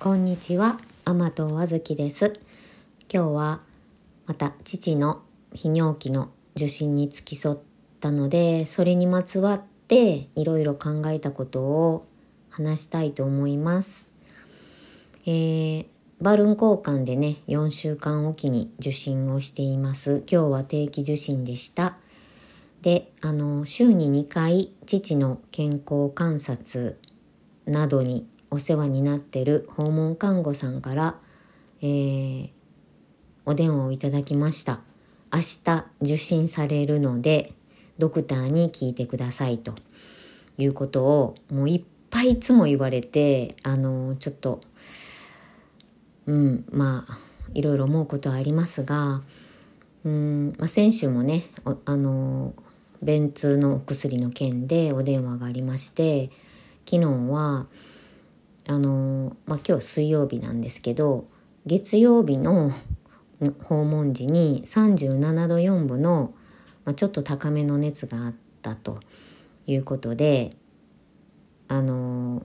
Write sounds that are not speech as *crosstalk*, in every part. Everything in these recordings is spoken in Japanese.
こんにちは、天戸あずきです。今日はまた父の泌尿器の受診に付き添ったので、それにまつわっていろいろ考えたことを話したいと思います。えーバルーン交換でね、4週間おきに受診をしています。今日は定期受診でした。で、あの、週に2回、父の健康観察などにお世話になってる訪問看護さんから、えーお電話をいただきました。明日受診されるので、ドクターに聞いてくださいということを、もういっぱいいつも言われて、あの、ちょっと、うん、まあ、いろいろ思うことはありますが、うん、まあ、先週もね、あの、便通のお薬の件でお電話がありまして、昨日は、あの、まあ、今日水曜日なんですけど、月曜日の訪問時に37度4分の、まあ、ちょっと高めの熱があったということで、あの、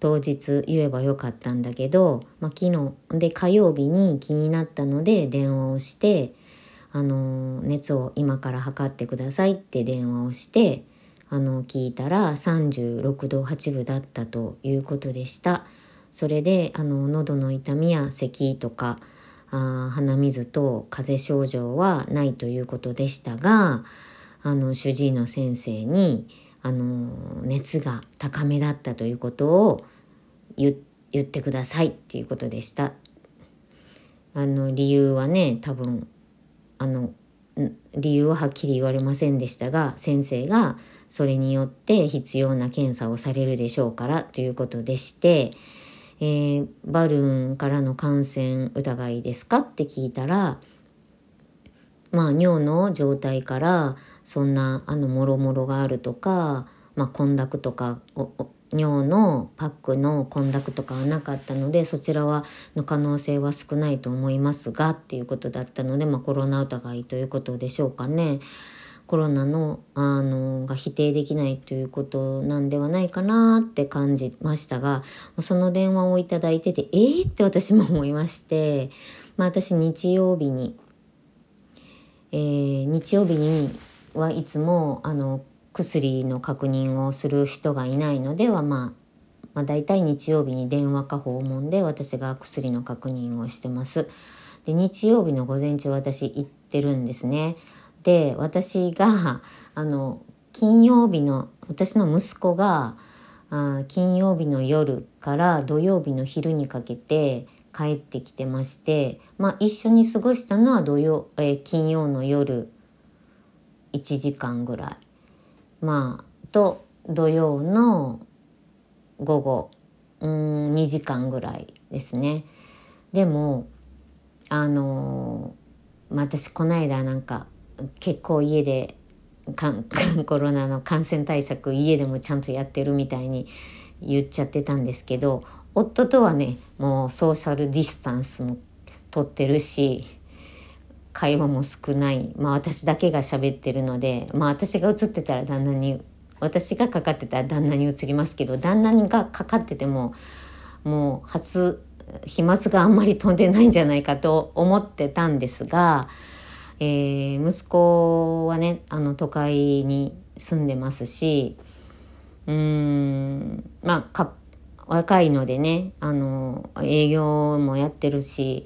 当日言えばよかったんだけど、まあ、昨日で火曜日に気になったので電話をしてあの熱を今から測ってくださいって電話をしてあの聞いたら36度8分だったということでしたそれであの喉の痛みや咳とかあ鼻水と風邪症状はないということでしたがあの主治医の先生にあの熱が高めだったということを言ってくださいっていうことでした。あの理由はね多分あの理由ははっきり言われませんでしたが先生がそれによって必要な検査をされるでしょうからということでして、えーバルーンからの感染疑いですかって聞いたらまあ尿の状態からそんなあのもろもろがあるとか、まあ、混濁とか尿のパックの混濁とかはなかったのでそちらはの可能性は少ないと思いますがっていうことだったので、まあ、コロナ疑いということでしょうかね。コロナのあのが否定できないということなんではないかなって感じましたがその電話をいただいててえー、って私も思いまして、まあ、私日曜日にえー日曜日にはいつもあの薬の確認をする人がいないのでは、まあ、まあ大体日曜日に電話か訪問で私が薬の確認をしてます。で日曜日の午前中私行ってるんですね。で私があの金曜日の私の息子があ金曜日の夜から土曜日の昼にかけて帰ってきてまして、まあ、一緒に過ごしたのは土曜、えー金曜の夜1時間ぐらい。まあ、と土曜の午後うん2時間ぐらいですね。でもあのー、私この間なんか結構家で *laughs* コロナの感染対策家でもちゃんとやってるみたいに言っちゃってたんですけど夫とはねもうソーシャルディスタンスも取ってるし会話も少ない。まあ私だけが喋ってるのでまあ私が映ってたら旦那に私がかかってたら旦那に移りますけど旦那がかかっててももう初飛沫があんまり飛んでないんじゃないかと思ってたんですが、えー息子はねあの都会に住んでますしうんまあ若いのでねあの営業もやってるし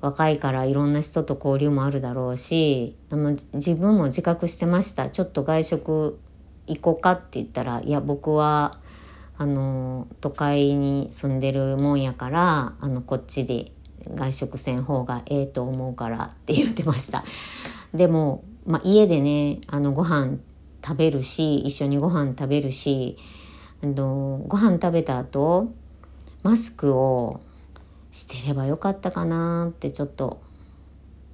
若いからいろんな人と交流もあるだろうしあの自分も自覚してました。ちょっと外食行こうかって言ったらいや僕はあの都会に住んでるもんやからあのこっちで外食せん方がええと思うからって言ってました。でも、まあ、家でねあのご飯食べるし一緒にご飯食べるしあのご飯食べた後マスクをしてればよかったかなってちょっと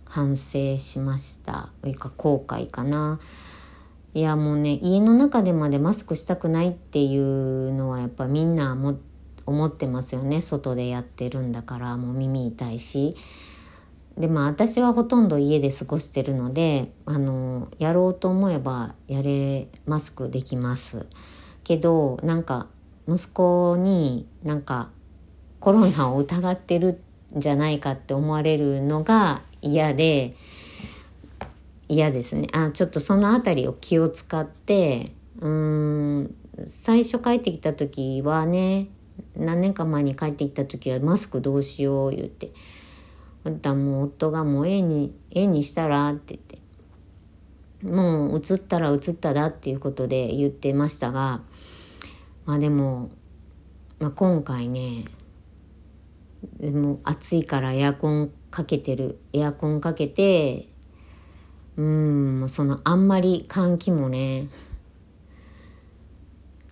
反省しました。というか後悔かな。いやもうね家の中でまでマスクしたくないっていうのはやっぱみんなも思ってますよね。外でやってるんだからもう耳痛いし。でまあ私はほとんど家で過ごしてるのであのやろうと思えばやれマスクできます。けどなんか息子になんかコロナを疑ってるんじゃないかって思われるのが嫌で嫌ですね。あちょっとその辺りを気を使ってうーん最初帰ってきた時はね何年か前に帰ってきた時はマスクどうしよう言って。あんたもう夫がもう絵に絵にしたらって言って。もう映ったら映っただっていうことで言ってましたが。まあでも、まあ、今回ねでも暑いからエアコンかけてる。エアコンかけてうんそのあんまり換気もね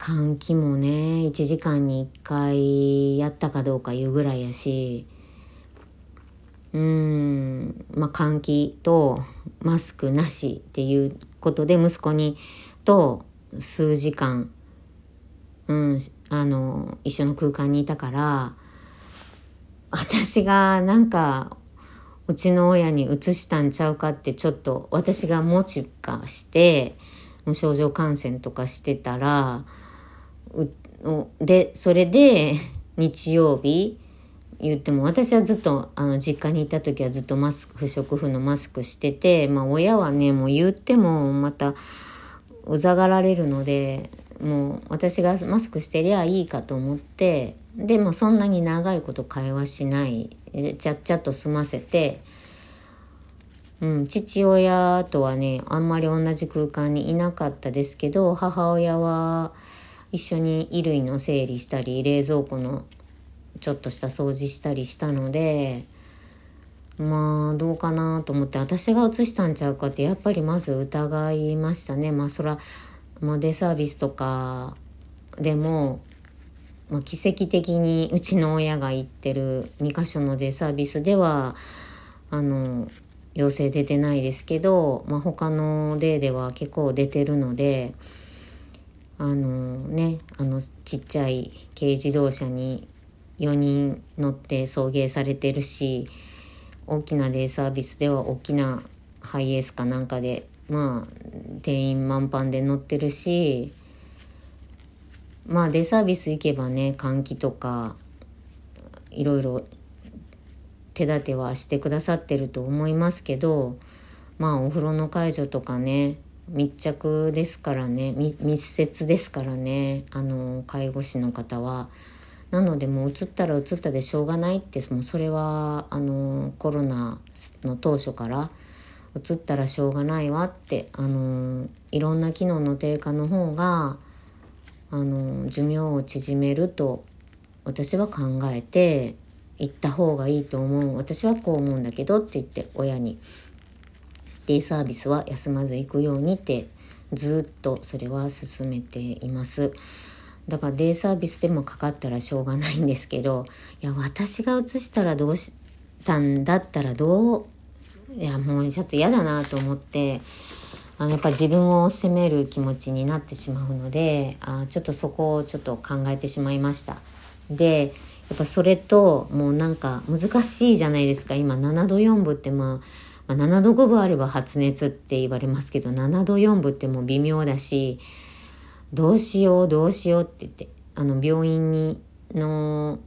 換気もね1時間に1回やったかどうかいうぐらいやしうんまあ換気とマスクなしっていうことで息子にと数時間、うん、あの一緒の空間にいたから私がなんかうちの親に移したんちゃうかってちょっと私が持ちかして無症状感染とかしてたら *laughs* でそれで日曜日言っても私はずっとあの実家にいた時はずっとマスク不織布のマスクしてて、まあ、親はねもう言ってもまたうざがられるのでもう私がマスクしてりゃいいかと思ってでもそんなに長いこと会話しないちゃっちゃっと済ませて、うん、父親とはねあんまり同じ空間にいなかったですけど母親は一緒に衣類の整理したり冷蔵庫のちょっとした掃除したりしたのでまあどうかなと思って私が移したんちゃうかってやっぱりまず疑いましたね。まあそら、まあ、デイサービスとかでも、まあ、奇跡的にうちの親が行ってる2か所のデイサービスではあの陽性出てないですけど、まあ、他のデイでは結構出てるのであのねあのちっちゃい軽自動車に4人乗って送迎されてるし大きなデイサービスでは大きなハイエースかなんかでまあ定員満帆で乗ってるしまあデイサービス行けばね換気とかいろいろ手立てはしてくださってると思いますけどまあお風呂の介助とかね密着ですからね。密接ですからね。あの介護士の方は。なのでもう移ったら移ったでしょうがないってもうそれはあのコロナの当初から移ったらしょうがないわってあのいろんな機能の低下の方があの寿命を縮めると私は考えて行った方がいいと思う。私はこう思うんだけどって言って親にデイサービスは休まず行くようにってずっとそれは進めています。だからデイサービスでもかかったらしょうがないんですけど *laughs* いや私が移したらどうしたんだったらどういやもうちょっと嫌だなと思ってあのやっぱ自分を責める気持ちになってしまうのであちょっとそこをちょっと考えてしまいました。でやっぱそれともうなんか難しいじゃないですか今7度4分ってまあ、まあ、7度5分あれば発熱って言われますけど7度4分ってもう微妙だしどうしようどうしようって言ってあの病院にの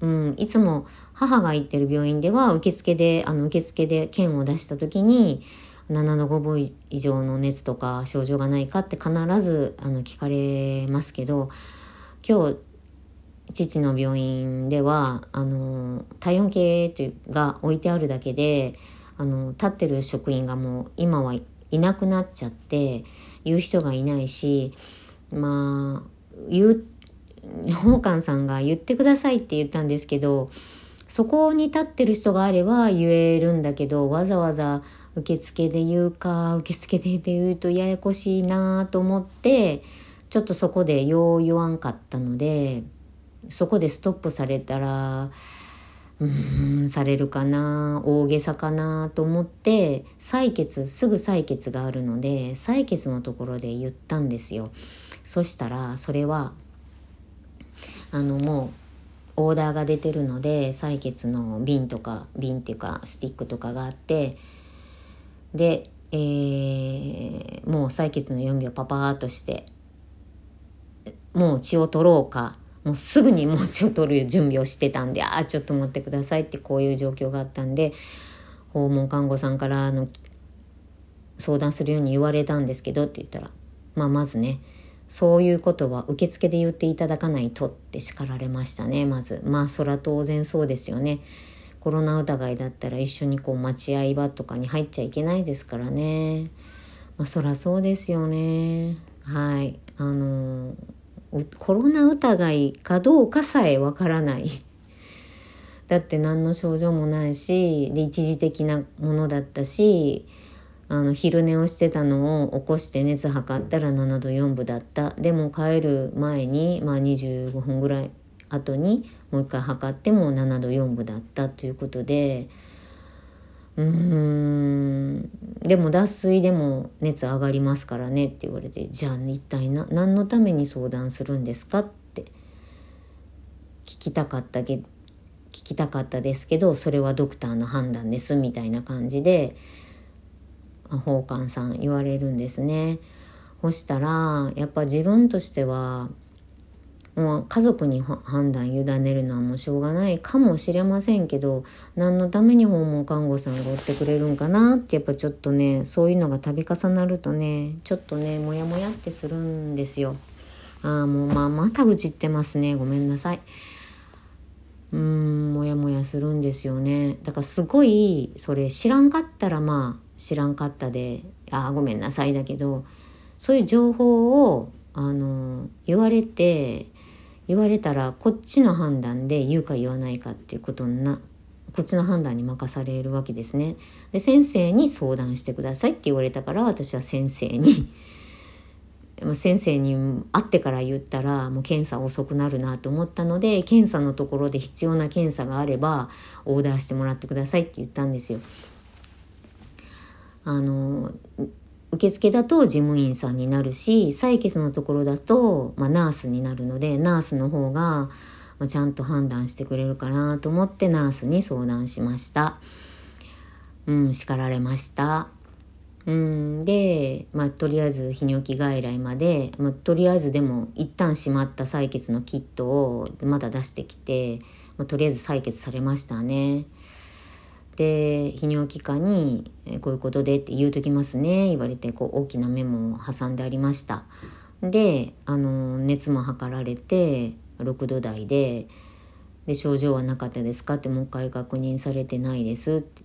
うん、いつも母が行ってる病院では受付であの受付で券を出した時に7度5分以上の熱とか症状がないかって必ずあの聞かれますけど今日父の病院ではあの体温計というが置いてあるだけであの立ってる職員がもう今はいなくなっちゃって言う人がいないしまあ言う宝冠さんが言ってくださいって言ったんですけどそこに立ってる人があれば言えるんだけどわざわざ受付で言うか受付で言うとややこしいなと思ってちょっとそこでよう言わんかったのでそこでストップされたらうんされるかな大げさかなと思って採血すぐ採血があるので採血のところで言ったんですよ。そしたらそれはあのもうオーダーが出てるので採血の瓶とか瓶っていうかスティックとかがあってで、えー、もう採血の4秒パパーっとしてもう血を取ろうかもうすぐに餅を取る準備をしてたんで、ああ、ちょっと待ってくださいってこういう状況があったんで、訪問看護さんからあの相談するように言われたんですけどって言ったら、まあまずね、そういうことは受付で言っていただかないとって叱られましたね、まず。まあそら当然そうですよね。コロナ疑いだったら一緒にこう待合場とかに入っちゃいけないですからね。まあそらそうですよね。はい。あの、コロナ疑いかどうかさえわからない。だって何の症状もないし、で、一時的なものだったし、あの、昼寝をしてたのを起こして熱測ったら7度4分だった。でも帰る前に、まあ25分ぐらい後にもう一回測っても7度4分だったということでうーんでも脱水でも熱上がりますからねって言われてじゃあ一体何のために相談するんですかって聞きたかったけ聞きたかったですけどそれはドクターの判断ですみたいな感じで宝冠さん言われるんですね。そしたらやっぱ自分としてはもう家族に判断委ねるのはもうしょうがないかもしれませんけど何のために訪問看護さんが追ってくれるんかなってやっぱちょっとねそういうのが度重なるとねちょっとねモヤモヤってするんですよ。ああもうまあまた愚痴ってますねごめんなさい。うーんモヤモヤするんですよねだからすごいそれ知らんかったらまあ知らんかったでああごめんなさいだけどそういう情報をあの言われて言われたらこっちの判断で言うか言わないかっていうことになこっちの判断に任されるわけですね。で先生に相談してくださいって言われたから私は先生に *laughs* 先生に会ってから言ったらもう検査遅くなるなと思ったので検査のところで必要な検査があればオーダーしてもらってくださいって言ったんですよ。あの受付だと事務員さんになるし採血のところだと、まあ、ナースになるのでナースの方が、ま、ちゃんと判断してくれるかなと思ってナースに相談しました。うん、叱られました。うん、で、まあ、とりあえず泌尿器外来まで、まあ、とりあえずでも一旦閉まった採血のキットをまだ出してきて、まあ、とりあえず採血されましたね。で泌尿器科に「こういうことで」って言うときますね。言われてこう大きなメモを挟んでありました。であの熱も測られて6度台でで症状はなかったですかってもう一回確認されてないです。って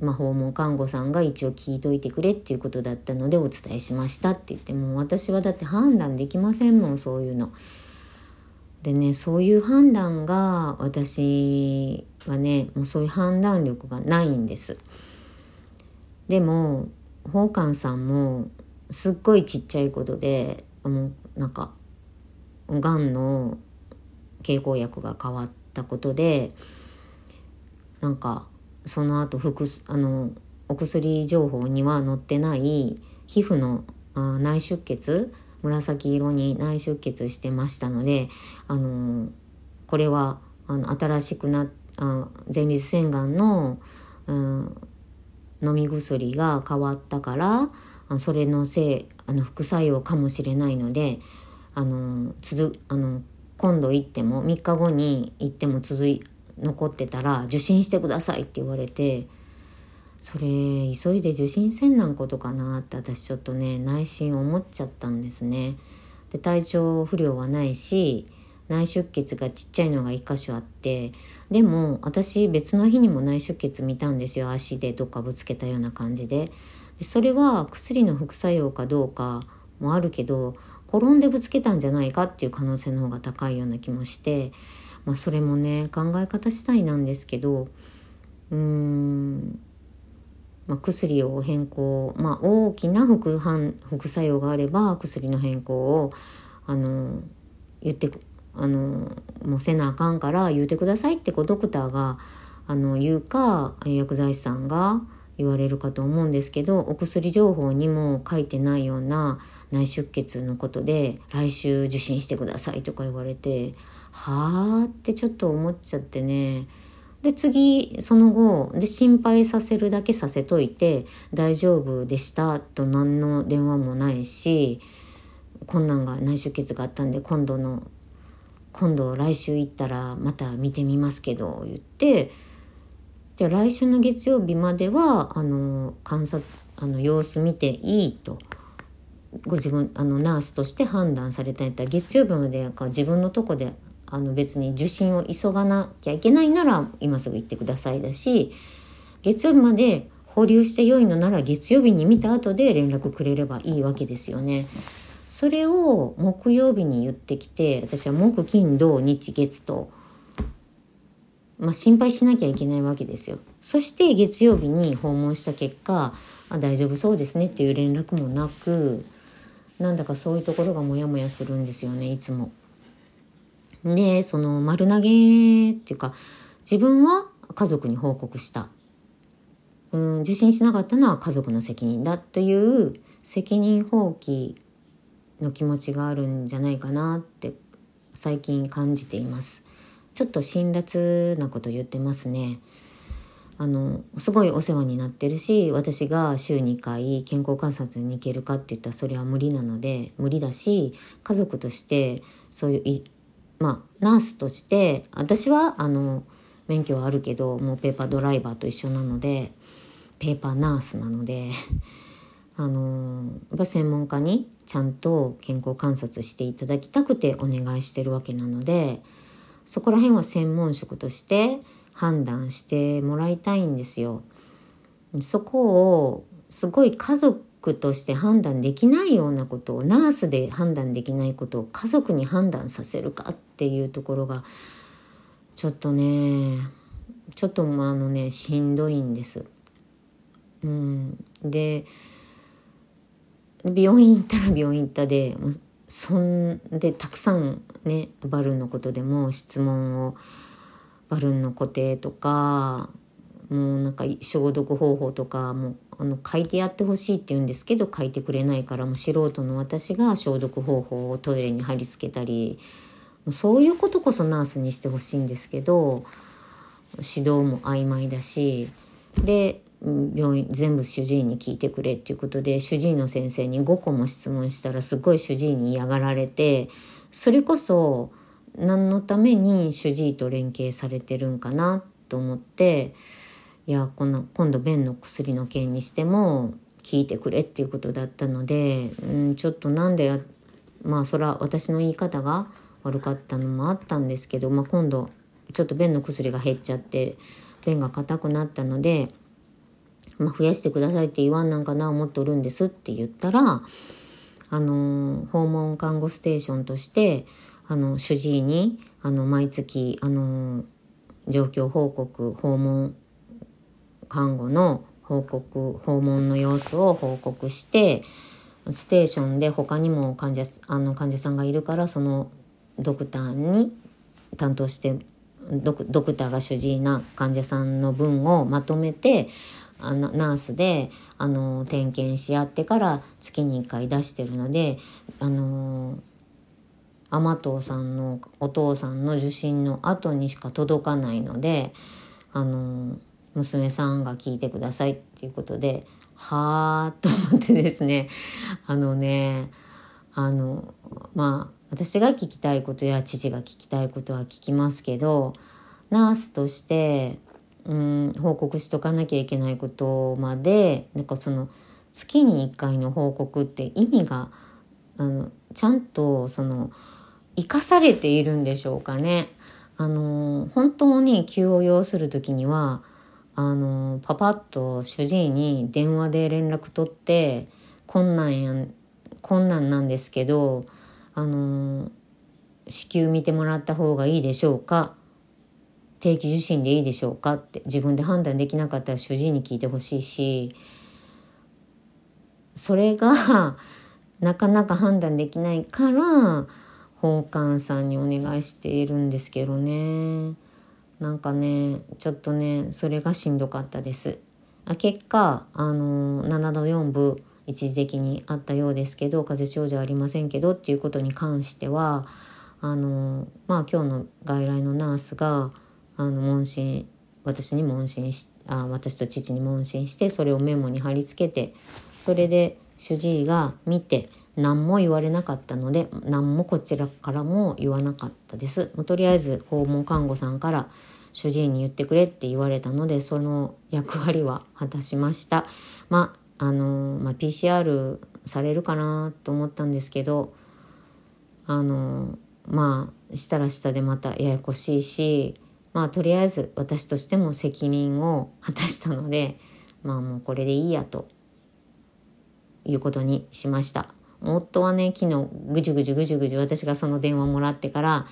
まあ、訪問看護さんが一応聞いといてくれっていうことだったのでお伝えしましたって言ってもう私はだって判断できませんもんそういうの。でねそういう判断が私はねもうそういう判断力がないんです。でも宝冠さんもすっごいちっちゃいことでもうなんかがんの経口薬が変わったことでなんかその後複あのお薬情報には載ってない皮膚の内出血紫色に内出血してましたので、あのこれはあの新しくなってあ前立腺がんの、うん、飲み薬が変わったからそれのせいあの副作用かもしれないのであの続あの今度行っても3日後に行っても続い残ってたら受診してくださいって言われてそれ急いで受診せんなんことかなって私ちょっとね内心思っちゃったんですね。で体調不良はないし内出血がちっちゃいのが1箇所あってでも私別の日にも内出血見たんですよ。足でどっかぶつけたような感じで。でそれは薬の副作用かどうかもあるけど転んでぶつけたんじゃないかっていう可能性の方が高いような気もしてまあそれもね考え方次第なんですけどうーんまあ、薬を変更、まあ、大きな副反副作用があれば薬の変更をあの言ってあのもうせなあかんから言うてくださいってこうドクターがあの言うか薬剤師さんが言われるかと思うんですけどお薬情報にも書いてないような内出血のことで来週受診してくださいとか言われてはあってちょっと思っちゃってね。で次その後で心配させるだけさせといて大丈夫でしたと何の電話もないし困難が内出血があったんで今度の今度来週行ったらまた見てみますけど言ってじゃあ来週の月曜日まではあの観察あの様子見ていいとご自分あのナースとして判断されたんやったら月曜日までか自分のとこであの別に受診を急がなきゃいけないなら今すぐ行ってくださいだし月曜日まで保留して良いのなら月曜日に見た後で連絡くれればいいわけですよね。それを木曜日に言ってきて私は木金土日月と、まあ、心配しなきゃいけないわけですよ。そして月曜日に訪問した結果あ大丈夫そうですねっていう連絡もなくなんだかそういうところがモヤモヤするんですよねいつも。でその丸投げっていうか自分は家族に報告したうん受診しなかったのは家族の責任だという責任放棄の気持ちがあるんじゃないかなって最近感じています。ちょっと辛辣なこと言ってますね。あのすごいお世話になってるし私が週2回健康観察に行けるかって言ったらそれは無理なので無理だし家族としてそういうまあナースとして私はあの免許はあるけどもうペーパードライバーと一緒なのでペーパーナースなのであのやっぱ専門家にちゃんと健康観察していただきたくてお願いしてるわけなのでそこら辺は専門職として判断してもらいたいんですよ。そこをすごい家族として判断できないようなことをナースで判断できないことを家族に判断させるかっていうところがちょっとねちょっとあのねしんどいんです。うん、で病院行ったら病院行ったでそんでたくさんねバルーンのことでも質問をバルーンの固定とかもうなんか消毒方法とかもあの書いてやってほしいって言うんですけど書いてくれないからもう素人の私が消毒方法をトイレに貼り付けたりもうそういうことこそナースにしてほしいんですけど指導も曖昧だしで病院全部主治医に聞いてくれっていうことで主治医の先生に5個も質問したらすごい主治医に嫌がられてそれこそ何のために主治医と連携されてるんかなと思っていやこの今度便の薬の件にしても聞いてくれっていうことだったので、うん、ちょっとなんでまあそれは私の言い方が悪かったのもあったんですけど、まあ、今度ちょっと便の薬が減っちゃって便が硬くなったので、まあ、増やしてくださいって言わんなんかな思っとるんですって言ったらあの訪問看護ステーションとしてあの主治医にあの毎月あの状況報告訪問看護の報告訪問の様子を報告してステーションで他にも患者あの患者さんがいるからそのドクターに担当してドクターが主治医な患者さんの分をまとめてあのナースであの点検し合ってから月に1回出してるのであの甘党さんのお父さんの受診の後にしか届かないのであの娘さんが聞いてくださいっていうことではあと思ってですね。あのねあのまあ私が聞きたいことや父が聞きたいことは聞きますけどナースとしてうん報告しとかなきゃいけないことまでなんかその月に1回の報告って意味があのちゃんとその生かされているんでしょうかね。あの本当に急を要する時にはあのパパッと主治医に電話で連絡取って困難や困難なんですけどあの子宮見てもらった方がいいでしょうか定期受診でいいでしょうかって自分で判断できなかったら主治医に聞いてほしいしそれがなかなか判断できないから本館さんにお願いしているんですけどね。なんかねちょっとねそれがしんどかったです。結果あの7度4分一時的にあったようですけど風邪症状ありませんけどっていうことに関してはあのまあ今日の外来のナースがあの問診私に問診しあ私と父に問診してそれをメモに貼り付けてそれで主治医が見て何も言われなかったので何もこちらからも言わなかったです。もうとりあえず訪問看護さんから主治医に言ってくれって言われたのでその役割は果たしました。まああの、まあ、PCR されるかなと思ったんですけどあのまあしたらしたでまたややこしいしまあとりあえず私としても責任を果たしたので *laughs* まあもうこれでいいやということにしました。夫はね昨日ぐじゅぐじゅぐじゅぐじゅ私がその電話もらってから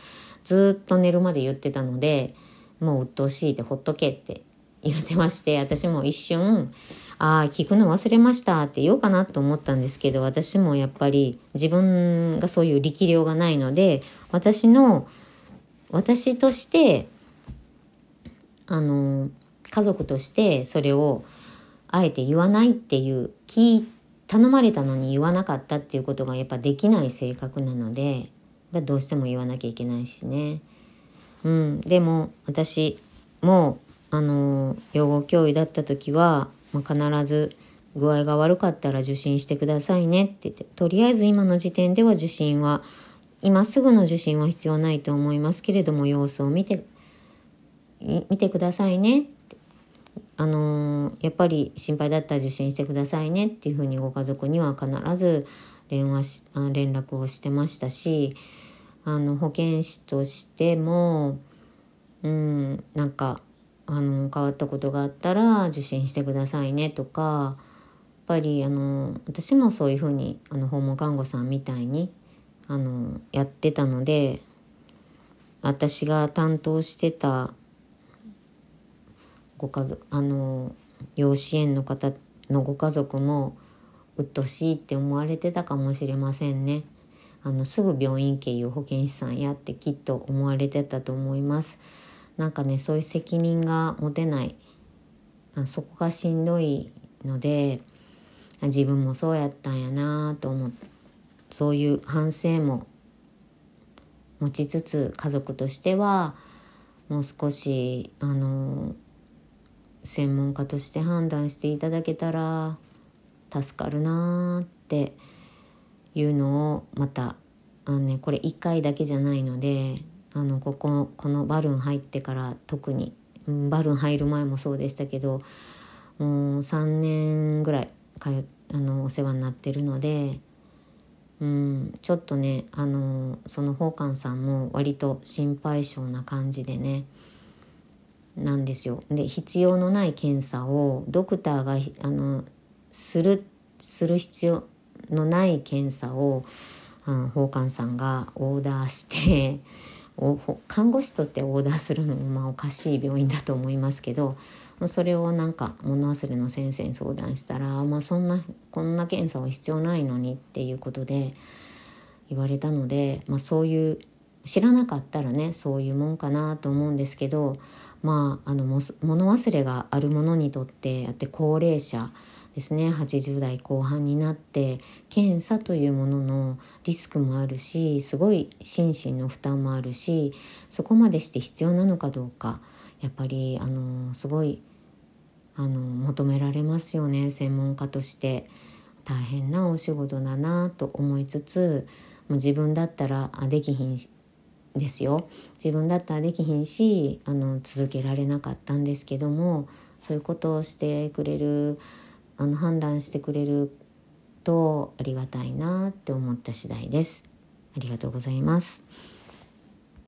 ずっと寝るまで言ってたのでもう鬱陶しいってほっとけって言ってまして私も一瞬ああ聞くの忘れましたって言おうかなと思ったんですけど私もやっぱり自分がそういう力量がないので私の私としてあの家族としてそれをあえて言わないっていう聞頼まれたのに言わなかったっていうことがやっぱできない性格なのでどうしても言わなきゃいけないしね。うん、でも私もあの養護教諭だった時は、まあ、必ず具合が悪かったら受診してくださいねって言ってとりあえず今の時点では受診は今すぐの受診は必要ないと思いますけれども様子を見て見てくださいね。あのやっぱり心配だったら受診してくださいねっていうふうにご家族には必ず連話し連絡をしてましたしあの保健師としてもうんなんかあの変わったことがあったら受診してくださいねとかやっぱりあの私もそういうふうにあの訪問看護さんみたいにあのやってたので私が担当してたご家族あの養子縁の方のご家族も鬱陶しいって思われてたかもしれませんね。あのすぐ病院経由保健師さんやってきっと思われてたと思います。なんかねそういう責任が持てないあそこがしんどいので自分もそうやったんやなと思ってそういう反省も持ちつつ家族としてはもう少しあの専門家として判断していただけたら助かるなっていうのをまたあの、ね、これ1回だけじゃないのであのこここのバルーン入ってから特にバルーン入る前もそうでしたけどもう3年ぐらい通あのお世話になってるので、うん、ちょっとねあのその宝冠さんも割と心配性な感じでねなんですよ。で必要のない検査をドクターがあのするする必要のない検査を宝冠さんがオーダーして *laughs* 看護師とってオーダーするのもまあおかしい病院だと思いますけどそれをなんか物忘れの先生に相談したら、まあ、そんなこんな検査は必要ないのにっていうことで言われたので、まあ、そういう知らなかったらねそういうもんかなと思うんですけどまああの物忘れがある者にとってやって高齢者ですね80代後半になって検査というもののリスクもあるしすごい心身の負担もあるしそこまでして必要なのかどうかやっぱりあのすごいあの求められますよね専門家として。大変なお仕事だなと思いつつ自分だったらできひんですよ自分だったらできひんしあの続けられなかったんですけどもそういうことをしてくれるあの判断してくれるとありがたいなって思った次第です。ありがとうございます。